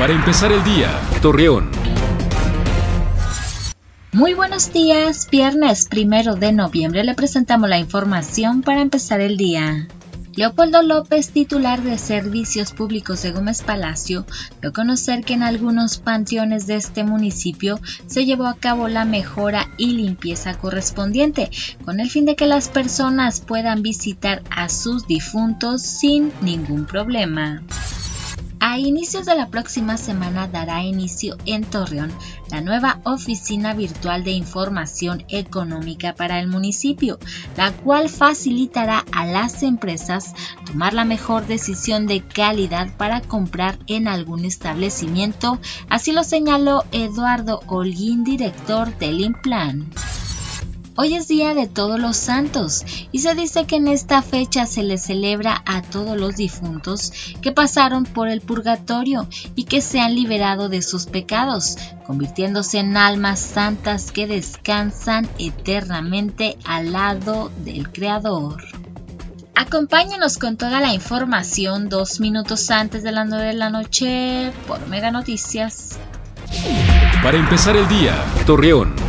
Para empezar el día, Torreón. Muy buenos días, viernes primero de noviembre le presentamos la información para empezar el día. Leopoldo López, titular de Servicios Públicos de Gómez Palacio, dio a conocer que en algunos panteones de este municipio se llevó a cabo la mejora y limpieza correspondiente, con el fin de que las personas puedan visitar a sus difuntos sin ningún problema. A inicios de la próxima semana dará inicio en Torreón la nueva Oficina Virtual de Información Económica para el municipio, la cual facilitará a las empresas tomar la mejor decisión de calidad para comprar en algún establecimiento, así lo señaló Eduardo Holguín, director del Implan. Hoy es Día de Todos los Santos y se dice que en esta fecha se le celebra a todos los difuntos que pasaron por el purgatorio y que se han liberado de sus pecados, convirtiéndose en almas santas que descansan eternamente al lado del Creador. Acompáñenos con toda la información dos minutos antes de las 9 de la noche por Mega Noticias. Para empezar el día, Torreón.